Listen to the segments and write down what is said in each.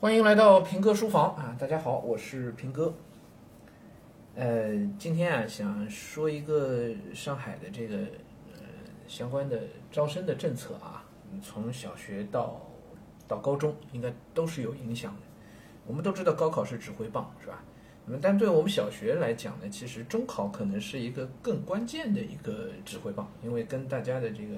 欢迎来到平哥书房啊！大家好，我是平哥。呃，今天啊，想说一个上海的这个呃相关的招生的政策啊，从小学到到高中，应该都是有影响的。我们都知道高考是指挥棒，是吧？那么，但对我们小学来讲呢，其实中考可能是一个更关键的一个指挥棒，因为跟大家的这个。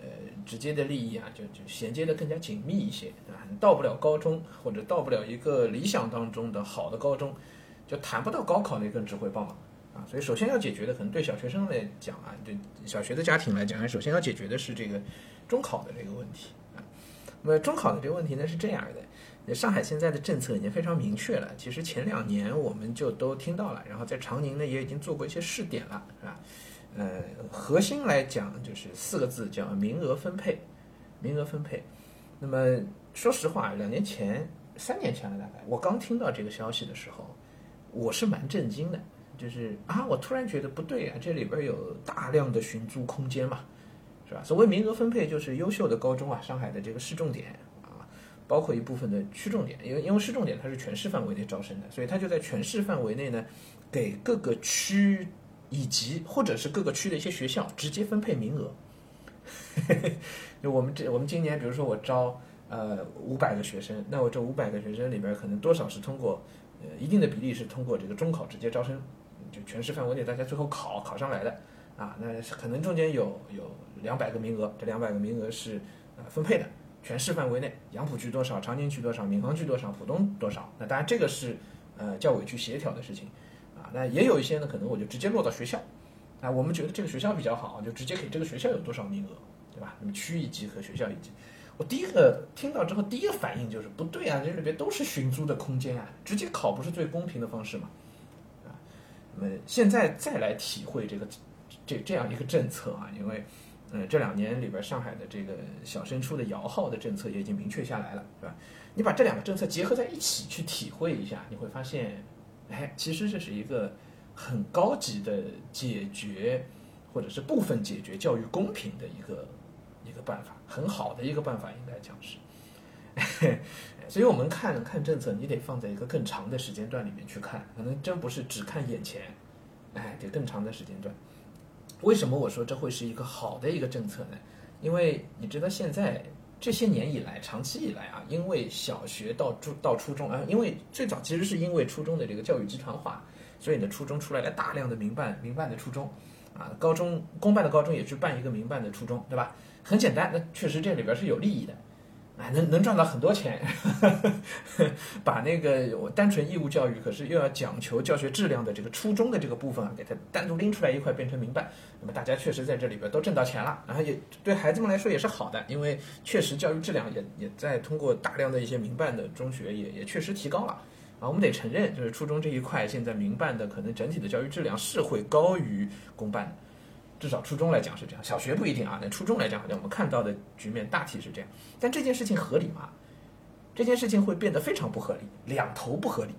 呃，直接的利益啊，就就衔接的更加紧密一些，对吧？到不了高中，或者到不了一个理想当中的好的高中，就谈不到高考那根指挥棒了啊！所以，首先要解决的，可能对小学生来讲啊，对小学的家庭来讲，首先要解决的是这个中考的这个问题啊。那么，中考的这个问题呢是这样的：上海现在的政策已经非常明确了，其实前两年我们就都听到了，然后在长宁呢也已经做过一些试点了，是吧？呃，核心来讲就是四个字，叫名额分配。名额分配。那么说实话，两年前、三年前了，大概我刚听到这个消息的时候，我是蛮震惊的。就是啊，我突然觉得不对啊，这里边有大量的寻租空间嘛，是吧？所谓名额分配，就是优秀的高中啊，上海的这个市重点啊，包括一部分的区重点，因为因为市重点它是全市范围内招生的，所以它就在全市范围内呢，给各个区。以及或者是各个区的一些学校直接分配名额，就我们这我们今年比如说我招呃五百个学生，那我这五百个学生里边可能多少是通过呃一定的比例是通过这个中考直接招生，就全市范围内大家最后考考上来的啊，那可能中间有有两百个名额，这两百个名额是呃分配的，全市范围内杨浦区多少，长宁区多少，闵行区多少，浦东多少，那当然这个是呃教委去协调的事情。那也有一些呢，可能我就直接落到学校，啊，我们觉得这个学校比较好，就直接给这个学校有多少名额，对吧？那么区一级和学校一级，我第一个听到之后，第一个反应就是不对啊，这里边都是寻租的空间啊，直接考不是最公平的方式吗？啊，那么现在再来体会这个这这样一个政策啊，因为嗯这两年里边上海的这个小升初的摇号的政策也已经明确下来了，是吧？你把这两个政策结合在一起去体会一下，你会发现。哎，其实这是一个很高级的解决，或者是部分解决教育公平的一个一个办法，很好的一个办法，应该讲是。所以我们看看政策，你得放在一个更长的时间段里面去看，可能真不是只看眼前，哎，得更长的时间段。为什么我说这会是一个好的一个政策呢？因为你知道现在。这些年以来，长期以来啊，因为小学到初到初中啊，因为最早其实是因为初中的这个教育集团化，所以呢，初中出来了大量的民办民办的初中，啊，高中公办的高中也去办一个民办的初中，对吧？很简单，那确实这里边是有利益的。啊，能能赚到很多钱，把那个我单纯义务教育，可是又要讲求教学质量的这个初中的这个部分啊，给它单独拎出来一块变成民办，那么大家确实在这里边都挣到钱了，然后也对孩子们来说也是好的，因为确实教育质量也也在通过大量的一些民办的中学也也确实提高了啊，我们得承认，就是初中这一块现在民办的可能整体的教育质量是会高于公办的。至少初中来讲是这样，小学不一定啊。那初中来讲，好像我们看到的局面大体是这样。但这件事情合理吗？这件事情会变得非常不合理，两头不合理。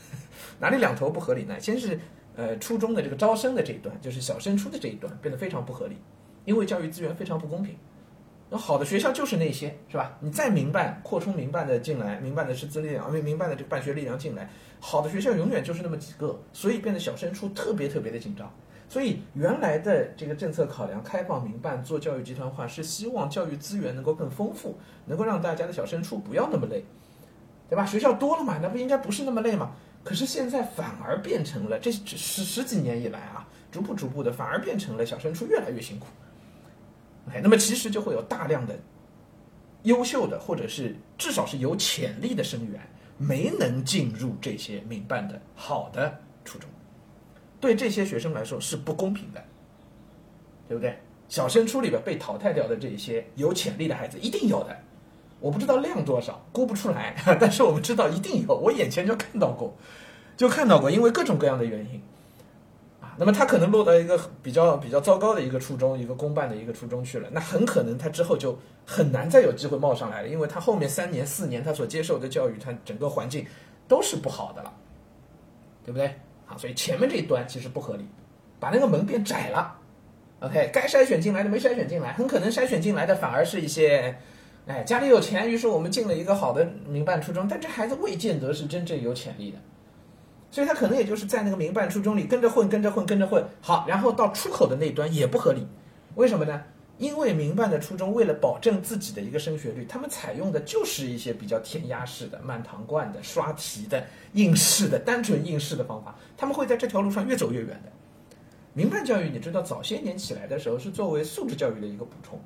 哪里两头不合理呢？先是呃初中的这个招生的这一段，就是小升初的这一段变得非常不合理，因为教育资源非常不公平。那好的学校就是那些，是吧？你再民办扩充民办的进来，民办的师资力量，民办的这个办学力量进来，好的学校永远就是那么几个，所以变得小升初特别特别的紧张。所以原来的这个政策考量，开放民办做教育集团化，是希望教育资源能够更丰富，能够让大家的小升初不要那么累，对吧？学校多了嘛，那不应该不是那么累嘛？可是现在反而变成了这十十几年以来啊，逐步逐步的反而变成了小升初越来越辛苦。OK，那么其实就会有大量的优秀的或者是至少是有潜力的生源没能进入这些民办的好的初中。对这些学生来说是不公平的，对不对？小升初里边被淘汰掉的这些有潜力的孩子一定有的，我不知道量多少，估不出来，但是我们知道一定有，我眼前就看到过，就看到过，因为各种各样的原因，啊，那么他可能落到一个比较比较糟糕的一个初中，一个公办的一个初中去了，那很可能他之后就很难再有机会冒上来了，因为他后面三年四年他所接受的教育，他整个环境都是不好的了，对不对？所以前面这一端其实不合理，把那个门变窄了。OK，该筛选进来的没筛选进来，很可能筛选进来的反而是一些哎，家里有钱，于是我们进了一个好的民办初中，但这孩子未见得是真正有潜力的，所以他可能也就是在那个民办初中里跟着混，跟着混，跟着混，好，然后到出口的那端也不合理，为什么呢？因为民办的初中为了保证自己的一个升学率，他们采用的就是一些比较填鸭式的、满堂灌的、刷题的、应试的、单纯应试的方法，他们会在这条路上越走越远的。民办教育，你知道早些年起来的时候是作为素质教育的一个补充。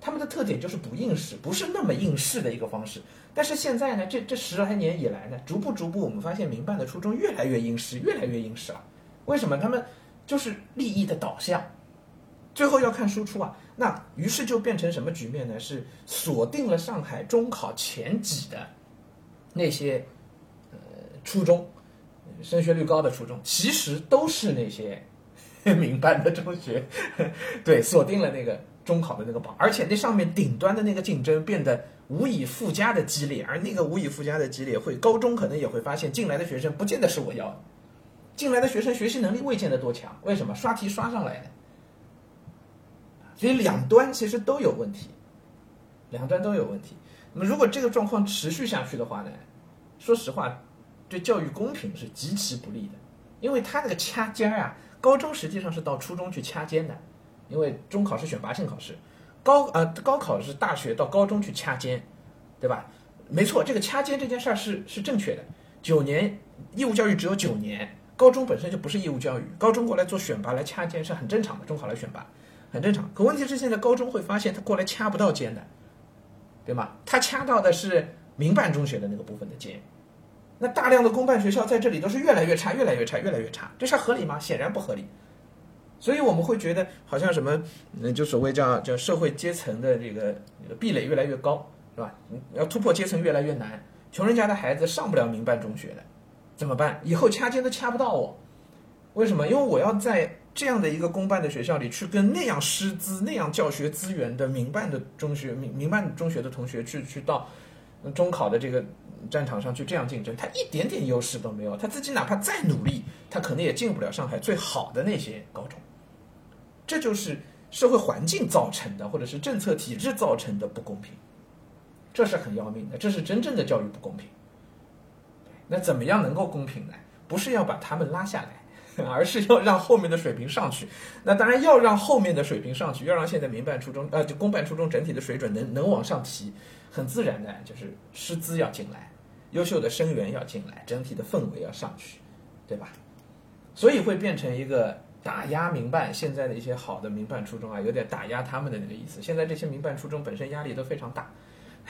他们的特点就是不应试，不是那么应试的一个方式。但是现在呢，这这十来年以来呢，逐步逐步，我们发现民办的初中越来越应试，越来越应试了。为什么？他们就是利益的导向，最后要看输出啊。那于是就变成什么局面呢？是锁定了上海中考前几的那些呃初中升学率高的初中，其实都是那些 民办的中学，对，锁定了那个。中考的那个榜，而且那上面顶端的那个竞争变得无以复加的激烈，而那个无以复加的激烈，会高中可能也会发现进来的学生不见得是我要的，进来的学生学习能力未见得多强，为什么？刷题刷上来的，所以两端其实都有问题，两端都有问题。那么如果这个状况持续下去的话呢？说实话，对教育公平是极其不利的，因为他这个掐尖儿啊，高中实际上是到初中去掐尖的。因为中考是选拔性考试，高呃高考是大学到高中去掐尖，对吧？没错，这个掐尖这件事儿是是正确的。九年义务教育只有九年，高中本身就不是义务教育，高中过来做选拔来掐尖是很正常的，中考来选拔很正常。可问题是现在高中会发现他过来掐不到尖的，对吗？他掐到的是民办中学的那个部分的尖，那大量的公办学校在这里都是越来越差，越来越差，越来越差，这事儿合理吗？显然不合理。所以我们会觉得好像什么，嗯，就所谓叫叫社会阶层的这个壁垒越来越高，是吧？要突破阶层越来越难，穷人家的孩子上不了民办中学的，怎么办？以后掐尖都掐不到我，为什么？因为我要在这样的一个公办的学校里去跟那样师资、那样教学资源的民办的中学、民民办中学的同学去去到中考的这个战场上去这样竞争，他一点点优势都没有，他自己哪怕再努力，他可能也进不了上海最好的那些高中。这就是社会环境造成的，或者是政策体制造成的不公平，这是很要命的，这是真正的教育不公平。那怎么样能够公平呢？不是要把他们拉下来，而是要让后面的水平上去。那当然要让后面的水平上去，要让现在民办初中呃就公办初中整体的水准能能往上提，很自然的就是师资要进来，优秀的生源要进来，整体的氛围要上去，对吧？所以会变成一个。打压民办，现在的一些好的民办初中啊，有点打压他们的那个意思。现在这些民办初中本身压力都非常大，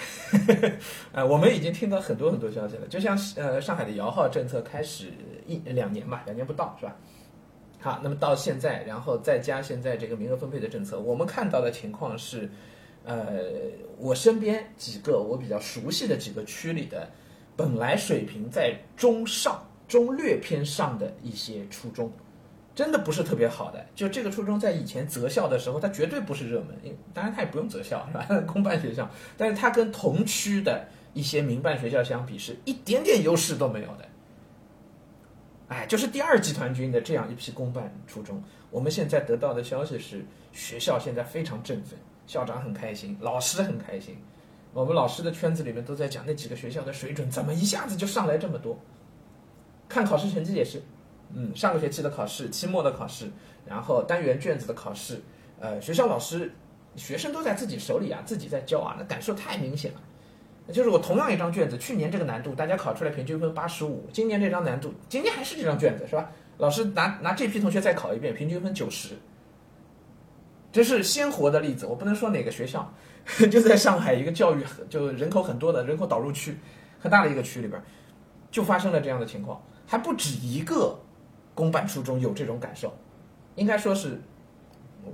呃，我们已经听到很多很多消息了。就像呃上海的摇号政策开始一两年吧，两年不到是吧？好，那么到现在，然后再加现在这个名额分配的政策，我们看到的情况是，呃，我身边几个我比较熟悉的几个区里的，本来水平在中上、中略偏上的一些初中。真的不是特别好的，就这个初中在以前择校的时候，它绝对不是热门，因当然它也不用择校是吧？公办学校，但是它跟同区的一些民办学校相比，是一点点优势都没有的。哎，就是第二集团军的这样一批公办初中，我们现在得到的消息是，学校现在非常振奋，校长很开心，老师很开心，我们老师的圈子里面都在讲那几个学校的水准怎么一下子就上来这么多，看考试成绩也是。嗯，上个学期的考试、期末的考试，然后单元卷子的考试，呃，学校老师、学生都在自己手里啊，自己在教啊，那感受太明显了。就是我同样一张卷子，去年这个难度大家考出来平均分八十五，今年这张难度，今年还是这张卷子是吧？老师拿拿这批同学再考一遍，平均分九十。这是鲜活的例子，我不能说哪个学校，就在上海一个教育就人口很多的人口导入区，很大的一个区里边，就发生了这样的情况，还不止一个。公办初中有这种感受，应该说是，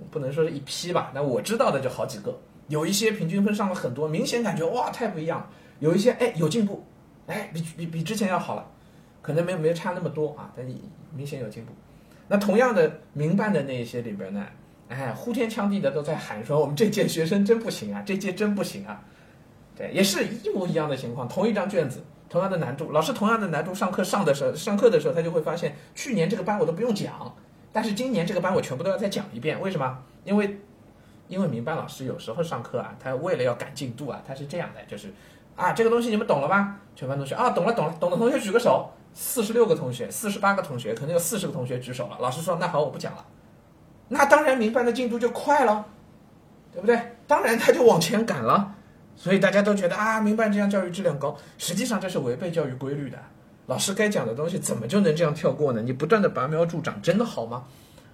不能说是一批吧。那我知道的就好几个，有一些平均分上了很多，明显感觉哇太不一样。有一些哎有进步，哎比比比之前要好了，可能没有没差那么多啊，但明显有进步。那同样的民办的那一些里边呢，哎呼天抢地的都在喊说我们这届学生真不行啊，这届真不行啊。对，也是一模一样的情况，同一张卷子。同样的难度，老师同样的难度上课上的时候，上课的时候他就会发现，去年这个班我都不用讲，但是今年这个班我全部都要再讲一遍。为什么？因为因为民办老师有时候上课啊，他为了要赶进度啊，他是这样的，就是啊，这个东西你们懂了吧？全班同学啊，懂了懂了，懂的同学举个手。四十六个同学，四十八个同学，可能有四十个同学举手了。老师说：“那好，我不讲了。”那当然，民办的进度就快了，对不对？当然，他就往前赶了。所以大家都觉得啊，民办这样教育质量高，实际上这是违背教育规律的。老师该讲的东西怎么就能这样跳过呢？你不断的拔苗助长，真的好吗？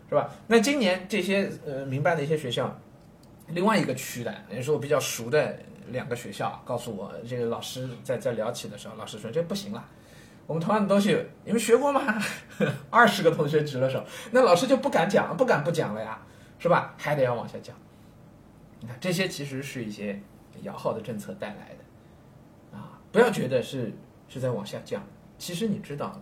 是吧？那今年这些呃民办的一些学校，另外一个区的，也是我比较熟的两个学校，告诉我这个老师在在聊起的时候，老师说这不行了。我们同样的东西，你们学过吗？二十个同学举了手，那老师就不敢讲，不敢不讲了呀，是吧？还得要往下讲。你看，这些其实是一些摇号的政策带来的啊，不要觉得是是在往下降。其实你知道，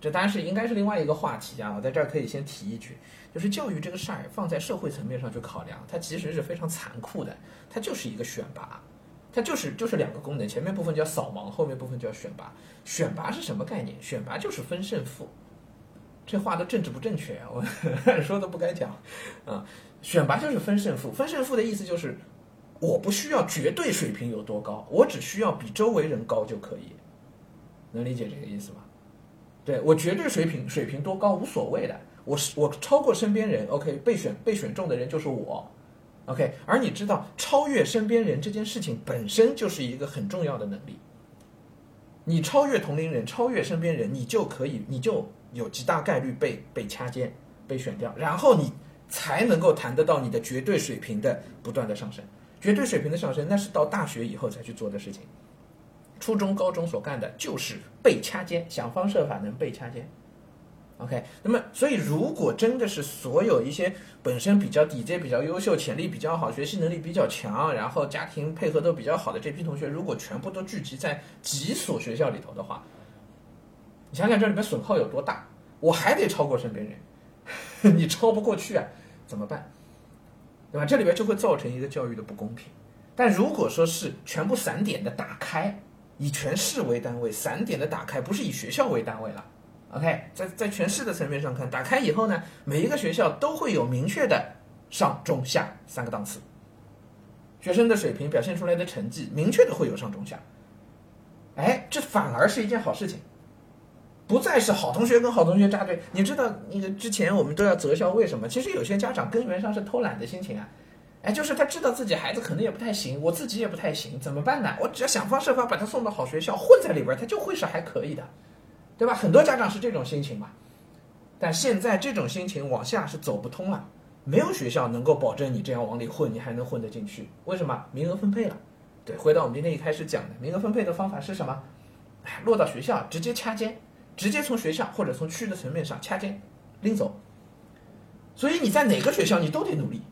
这当然是应该是另外一个话题啊。我在这儿可以先提一句，就是教育这个事儿放在社会层面上去考量，它其实是非常残酷的，它就是一个选拔。它就是就是两个功能，前面部分叫扫盲，后面部分叫选拔。选拔是什么概念？选拔就是分胜负。这话的政治不正确啊，我 说的不该讲啊。选拔就是分胜负，分胜负的意思就是，我不需要绝对水平有多高，我只需要比周围人高就可以。能理解这个意思吗？对我绝对水平水平多高无所谓的，我是我超过身边人，OK，被选被选中的人就是我。OK，而你知道超越身边人这件事情本身就是一个很重要的能力。你超越同龄人，超越身边人，你就可以，你就有极大概率被被掐尖、被选掉，然后你才能够谈得到你的绝对水平的不断的上升。绝对水平的上升，那是到大学以后才去做的事情。初中、高中所干的就是被掐尖，想方设法能被掐尖。OK，那么所以如果真的是所有一些本身比较底子比较优秀、潜力比较好、学习能力比较强，然后家庭配合都比较好的这批同学，如果全部都聚集在几所学校里头的话，你想想这里面损耗有多大？我还得超过身边人，你超不过去啊，怎么办？对吧？这里边就会造成一个教育的不公平。但如果说是全部散点的打开，以全市为单位，散点的打开，不是以学校为单位了。OK，在在全市的层面上看，打开以后呢，每一个学校都会有明确的上中下三个档次，学生的水平表现出来的成绩明确的会有上中下，哎，这反而是一件好事情，不再是好同学跟好同学扎堆。你知道那个之前我们都要择校，为什么？其实有些家长根源上是偷懒的心情啊，哎，就是他知道自己孩子可能也不太行，我自己也不太行，怎么办呢？我只要想方设法把他送到好学校，混在里边，他就会是还可以的。对吧？很多家长是这种心情嘛，但现在这种心情往下是走不通了。没有学校能够保证你这样往里混，你还能混得进去？为什么？名额分配了。对，回到我们今天一开始讲的，名额分配的方法是什么？哎，落到学校直接掐尖，直接从学校或者从区域的层面上掐尖拎走。所以你在哪个学校你都得努力，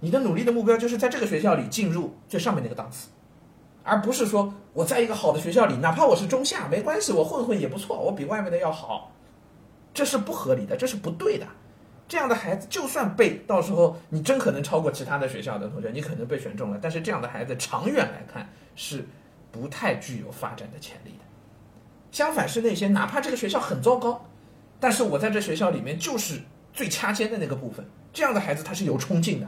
你的努力的目标就是在这个学校里进入最上面那个档次。而不是说我在一个好的学校里，哪怕我是中下没关系，我混混也不错，我比外面的要好，这是不合理的，这是不对的。这样的孩子，就算被到时候你真可能超过其他的学校的同学，你可能被选中了，但是这样的孩子长远来看是不太具有发展的潜力的。相反是那些哪怕这个学校很糟糕，但是我在这学校里面就是最掐尖的那个部分，这样的孩子他是有冲劲的。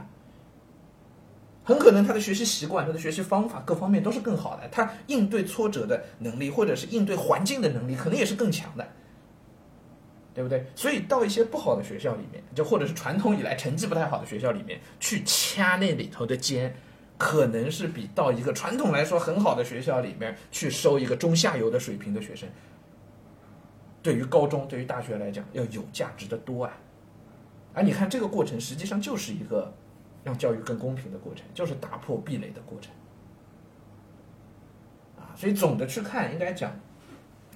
很可能他的学习习惯、他的学习方法各方面都是更好的，他应对挫折的能力，或者是应对环境的能力，可能也是更强的，对不对？所以到一些不好的学校里面，就或者是传统以来成绩不太好的学校里面去掐那里头的尖，可能是比到一个传统来说很好的学校里面去收一个中下游的水平的学生，对于高中、对于大学来讲要有价值的多啊！而你看这个过程，实际上就是一个。让教育更公平的过程，就是打破壁垒的过程，啊，所以总的去看，应该讲，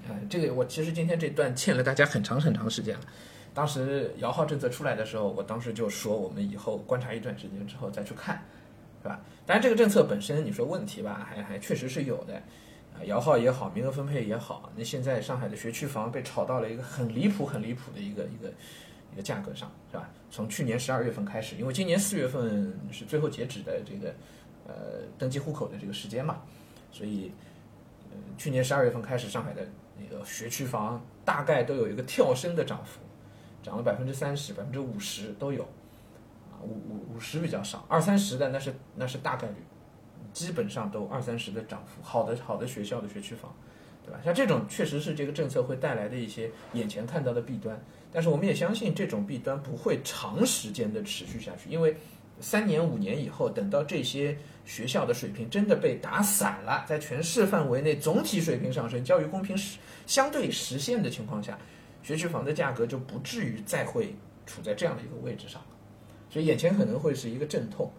呃，这个我其实今天这段欠了大家很长很长时间了。当时摇号政策出来的时候，我当时就说，我们以后观察一段时间之后再去看，是吧？当然，这个政策本身你说问题吧，还还确实是有的，啊，摇号也好，名额分配也好，那现在上海的学区房被炒到了一个很离谱、很离谱的一个一个。一个价格上是吧？从去年十二月份开始，因为今年四月份是最后截止的这个呃登记户口的这个时间嘛，所以呃去年十二月份开始，上海的那个学区房大概都有一个跳升的涨幅，涨了百分之三十、百分之五十都有啊。啊，五五五十比较少，二三十的那是那是大概率，基本上都二三十的涨幅。好的好的学校的学区房，对吧？像这种确实是这个政策会带来的一些眼前看到的弊端，但是我们也相信这种弊端不会长时间的持续下去，因为三年五年以后，等到这些学校的水平真的被打散了，在全市范围内总体水平上升、教育公平实相对实现的情况下，学区房的价格就不至于再会处在这样的一个位置上。所以眼前可能会是一个阵痛。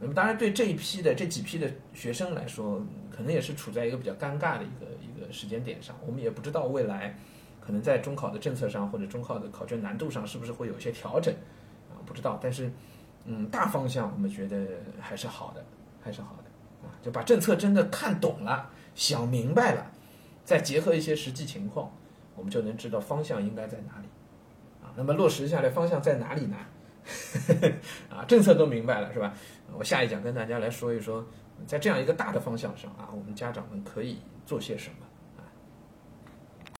那么当然对这一批的这几批的学生来说，可能也是处在一个比较尴尬的一个一个时间点上。我们也不知道未来可能在中考的政策上或者中考的考卷难度上是不是会有一些调整啊？不知道，但是。嗯，大方向我们觉得还是好的，还是好的啊，就把政策真的看懂了、想明白了，再结合一些实际情况，我们就能知道方向应该在哪里啊。那么落实下来，方向在哪里呢？啊，政策都明白了是吧？我下一讲跟大家来说一说，在这样一个大的方向上啊，我们家长们可以做些什么。